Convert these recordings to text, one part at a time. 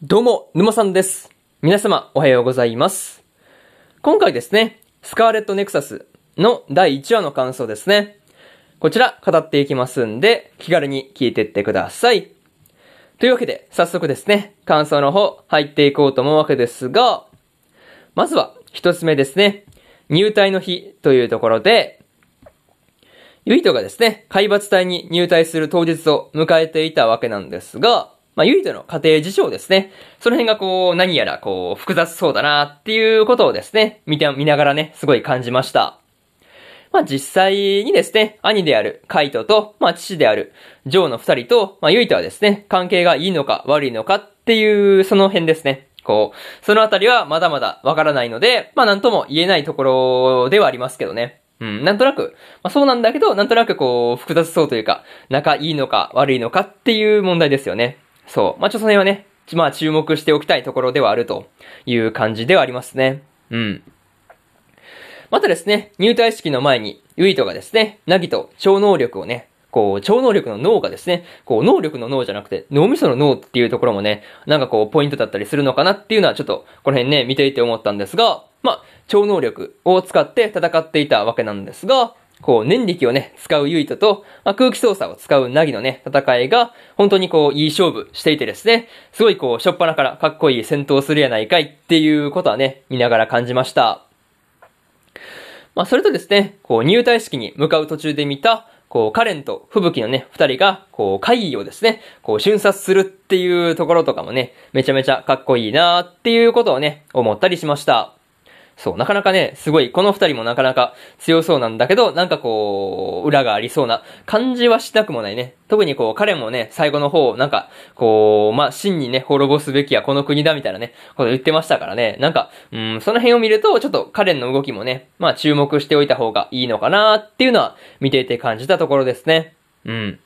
どうも、沼さんです。皆様、おはようございます。今回ですね、スカーレットネクサスの第1話の感想ですね。こちら、語っていきますんで、気軽に聞いてってください。というわけで、早速ですね、感想の方、入っていこうと思うわけですが、まずは、一つ目ですね、入隊の日というところで、ユイトがですね、海抜隊に入隊する当日を迎えていたわけなんですが、まあ、ユイトの家庭事情ですね。その辺がこう、何やらこう、複雑そうだなっていうことをですね、見て、見ながらね、すごい感じました。まあ、実際にですね、兄であるカイトと、まあ、父であるジョーの二人と、まあ、ユイトはですね、関係がいいのか悪いのかっていう、その辺ですね。こう、そのあたりはまだまだわからないので、まあ、なんとも言えないところではありますけどね。うん、なんとなく、まあ、そうなんだけど、なんとなくこう、複雑そうというか、仲いいのか悪いのかっていう問題ですよね。そう。まあ、ちょっとその辺はね、まあ、注目しておきたいところではあるという感じではありますね。うん。またですね、入隊式の前に、ユイトがですね、ナギと超能力をね、こう、超能力の脳がですね、こう、能力の脳じゃなくて、脳みその脳っていうところもね、なんかこう、ポイントだったりするのかなっていうのは、ちょっと、この辺ね、見ていて思ったんですが、まあ、超能力を使って戦っていたわけなんですが、こう、念力をね、使うユイトと、まあ、空気操作を使うナギのね、戦いが、本当にこう、いい勝負していてですね、すごいこう、しょっぱなからかっこいい戦闘するやないかいっていうことはね、見ながら感じました。まあ、それとですね、こう、入隊式に向かう途中で見た、こう、カレンと吹雪のね、二人が、こう、会議をですね、こう、瞬殺するっていうところとかもね、めちゃめちゃかっこいいなーっていうことをね、思ったりしました。そう、なかなかね、すごい、この二人もなかなか強そうなんだけど、なんかこう、裏がありそうな感じはしたくもないね。特にこう、彼もね、最後の方、なんか、こう、まあ、真にね、滅ぼすべきはこの国だみたいなね、こと言ってましたからね。なんか、うん、その辺を見ると、ちょっとカレンの動きもね、まあ、注目しておいた方がいいのかなっていうのは、見ていて感じたところですね。うん。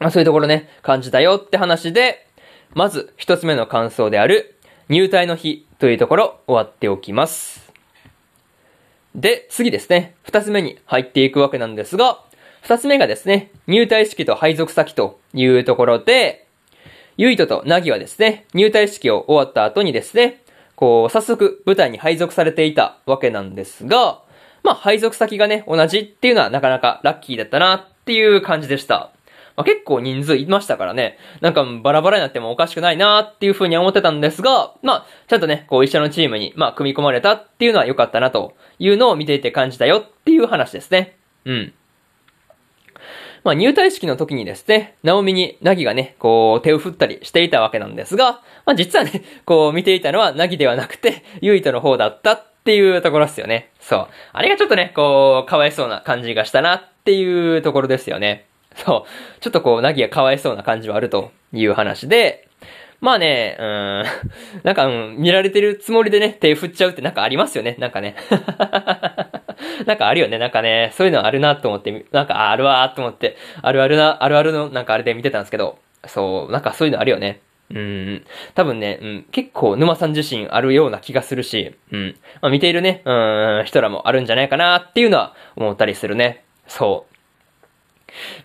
まあ、そういうところね、感じたよって話で、まず、一つ目の感想である、入隊の日というところ、終わっておきます。で、次ですね。二つ目に入っていくわけなんですが、二つ目がですね、入隊式と配属先というところで、ユイトとナギはですね、入隊式を終わった後にですね、こう、早速舞台に配属されていたわけなんですが、まあ、配属先がね、同じっていうのはなかなかラッキーだったなっていう感じでした。まあ、結構人数いましたからね、なんかバラバラになってもおかしくないなっていうふうに思ってたんですが、まあ、ちゃんとね、こう一緒のチームに、まあ、組み込まれたっていうのは良かったなというのを見ていて感じたよっていう話ですね。うん。まあ、入隊式の時にですね、ナオミにナギがね、こう手を振ったりしていたわけなんですが、まあ、実はね、こう見ていたのはナギではなくて、ユイトの方だったっていうところですよね。そう。あれがちょっとね、こう、かわいそうな感じがしたなっていうところですよね。そう。ちょっとこう、ナギがかわいそうな感じはあるという話で、まあね、うん、なんか、うん、見られてるつもりでね、手振っちゃうってなんかありますよね、なんかね。なんかあるよね、なんかね、そういうのあるなと思って、なんかああるわーと思って、あるあるな、あるあるのなんかあれで見てたんですけど、そう、なんかそういうのあるよね。うん、多分ね、うん、結構沼さん自身あるような気がするし、うん、まあ見ているね、うん、人らもあるんじゃないかなっていうのは思ったりするね。そう。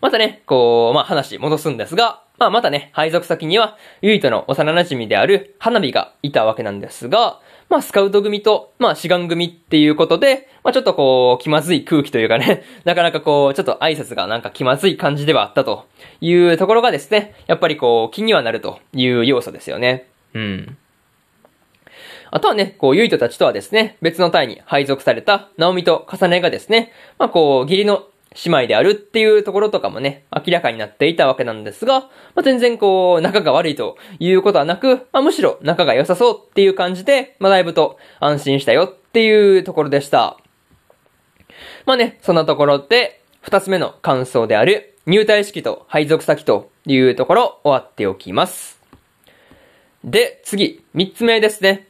またね、こう、まあ話戻すんですが、まあまたね、配属先には、ユイとの幼馴染である花火がいたわけなんですが、まあスカウト組と、まあ志願組っていうことで、まあちょっとこう、気まずい空気というかね、なかなかこう、ちょっと挨拶がなんか気まずい感じではあったというところがですね、やっぱりこう、気にはなるという要素ですよね。うん。あとはね、こう、ユイトたちとはですね、別の隊に配属された、ナオミとカサネがですね、まあこう、義理の姉妹であるっていうところとかもね、明らかになっていたわけなんですが、まあ、全然こう、仲が悪いということはなく、まあ、むしろ仲が良さそうっていう感じで、まあ、だいぶと安心したよっていうところでした。まあね、そんなところで、二つ目の感想である、入隊式と配属先というところ、終わっておきます。で、次、三つ目ですね。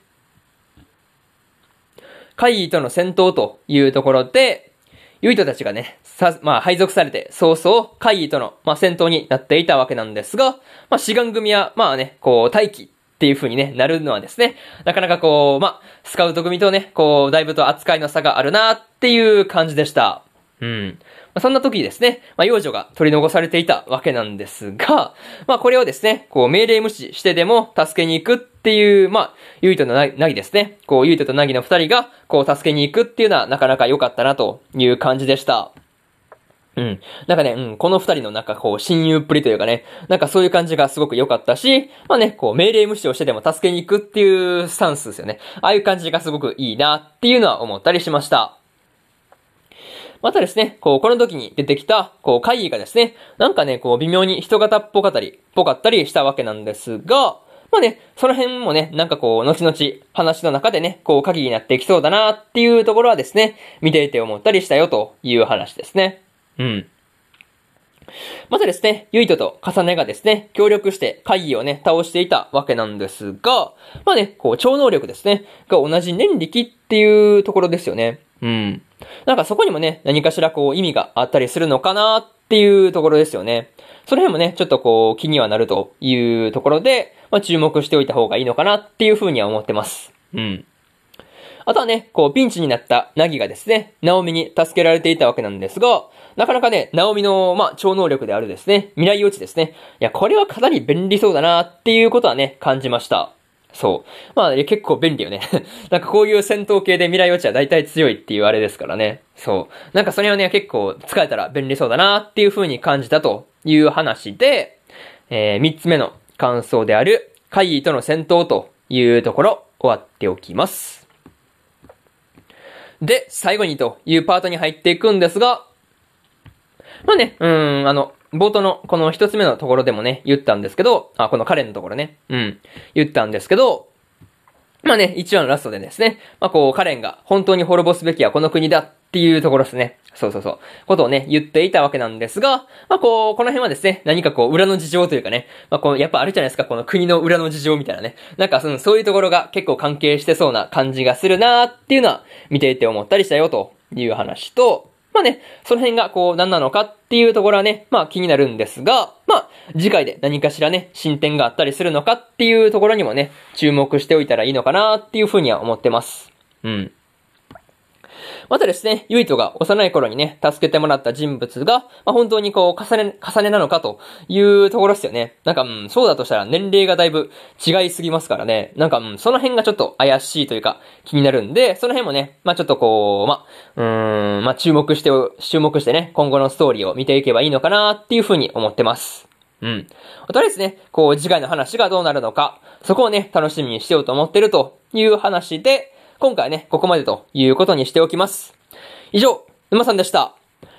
会議との戦闘というところで、ユイトたちがね、さ、まあ、配属されて、早々、会議との、まあ、戦闘になっていたわけなんですが、まあ、志願組は、まあね、こう、待機っていう風にね、なるのはですね、なかなかこう、まあ、スカウト組とね、こう、だいぶと扱いの差があるなっていう感じでした。うん。まあそんな時ですね、まあ、幼女が取り残されていたわけなんですが、まあ、これをですね、こう、命令無視してでも助けに行くっていう、まあ、ゆいとなぎですね。こう、ゆいととなぎの二人が、こう、助けに行くっていうのはなかなか良かったなという感じでした。うん。なんかね、うん、この二人のなんかこう、親友っぷりというかね、なんかそういう感じがすごく良かったし、まあね、こう、命令無視をしてでも助けに行くっていうスタンスですよね。ああいう感じがすごくいいなっていうのは思ったりしました。またですね、こう、この時に出てきた、こう、会議がですね、なんかね、こう、微妙に人型っぽかったり、ぽかったりしたわけなんですが、まあね、その辺もね、なんかこう、後々、話の中でね、こう、鍵になっていきそうだなっていうところはですね、見ていて思ったりしたよという話ですね。うん。またですね、ゆいとと重ねがですね、協力して会議をね、倒していたわけなんですが、まあね、こう、超能力ですね、が同じ念力っていうところですよね。うん。なんかそこにもね、何かしらこう、意味があったりするのかなっていうところですよね。その辺もね、ちょっとこう、気にはなるというところで、まあ注目しておいた方がいいのかなっていうふうには思ってます。うん。あとはね、こう、ピンチになったナギがですね、ナオミに助けられていたわけなんですが、なかなかね、ナオミの、まあ、超能力であるですね、未来予知ですね。いや、これはかなり便利そうだなっていうことはね、感じました。そう。まあ、結構便利よね。なんかこういう戦闘系で未来予知は大体強いっていうあれですからね。そう。なんかそれはね、結構使えたら便利そうだなっていう風に感じたという話で、えー、三つ目の感想である、会議との戦闘というところ、終わっておきます。で、最後にというパートに入っていくんですが、まあね、うん、あの、冒頭のこの一つ目のところでもね、言ったんですけど、あ、この彼のところね、うん、言ったんですけど、まあね、一話のラストでですね、まあこう、カレンが本当に滅ぼすべきはこの国だっっていうところですね。そうそうそう。ことをね、言っていたわけなんですが、まあこう、この辺はですね、何かこう、裏の事情というかね、まあこの、やっぱあるじゃないですか、この国の裏の事情みたいなね。なんかその、そういうところが結構関係してそうな感じがするなーっていうのは、見ていて思ったりしたよという話と、まあね、その辺がこう何なのかっていうところはね、まあ気になるんですが、まあ次回で何かしらね、進展があったりするのかっていうところにもね、注目しておいたらいいのかなっていうふうには思ってます。うん。またですね、ユイトが幼い頃にね、助けてもらった人物が、まあ、本当にこう、重ね、重ねなのかというところですよね。なんか、うん、そうだとしたら年齢がだいぶ違いすぎますからね。なんか、うん、その辺がちょっと怪しいというか、気になるんで、その辺もね、まあ、ちょっとこう、まあ、うーん、まあ、注目して、注目してね、今後のストーリーを見ていけばいいのかなっていうふうに思ってます。うん。とりあえずね、こう、次回の話がどうなるのか、そこをね、楽しみにしようと思ってるという話で、今回ね、ここまでということにしておきます。以上、沼さんでした。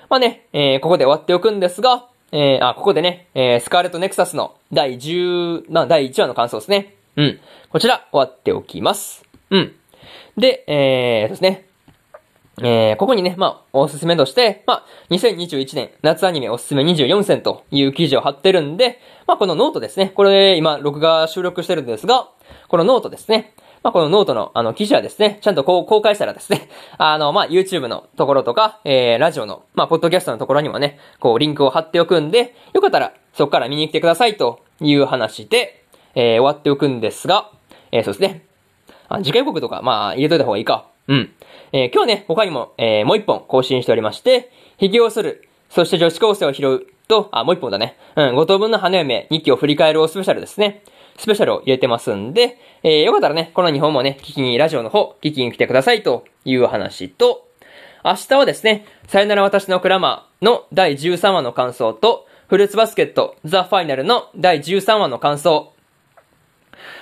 まあね、えー、ここで終わっておくんですが、えー、あ、ここでね、えー、スカーレットネクサスの第10、まあ、第1話の感想ですね。うん。こちら、終わっておきます。うん。で、えー、ですね。えー、ここにね、まあ、おすすめとして、まあ、2021年夏アニメおすすめ24選という記事を貼ってるんで、まあ、このノートですね。これ、今、録画収録してるんですが、このノートですね。まあ、このノートのあの記事はですね、ちゃんとこう公開したらですね、あの、まあ、YouTube のところとか、えー、ラジオの、まあ、ポッドキャストのところにもね、こうリンクを貼っておくんで、よかったらそこから見に来てくださいという話で、えー、終わっておくんですが、えー、そうですね。あ、次回予告とか、まあ、入れといた方がいいか。うん。えー、今日ね、他にも、えー、もう一本更新しておりまして、髭をする、そして女子高生を拾う、と、あ、もう一本だね。うん、五等分の花嫁、日記を振り返るをスペシャルですね。スペシャルを入れてますんで、えー、よかったらね、この2本もね、聞きに、ラジオの方、聞きに来てくださいという話と、明日はですね、さよなら私のクラマーの第13話の感想と、フルーツバスケットザ・ファイナルの第13話の感想。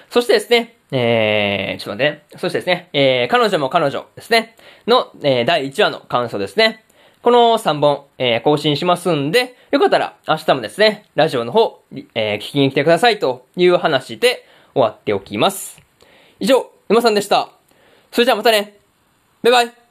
そしてですね、えー、ちょっと待ってね。そしてですね、えー、彼女も彼女ですね、の、えー、第1話の感想ですね。この3本、えー、更新しますんで、よかったら明日もですね、ラジオの方、えー、聞きに来てくださいという話で終わっておきます。以上、沼さんでした。それじゃあまたね。バイバイ。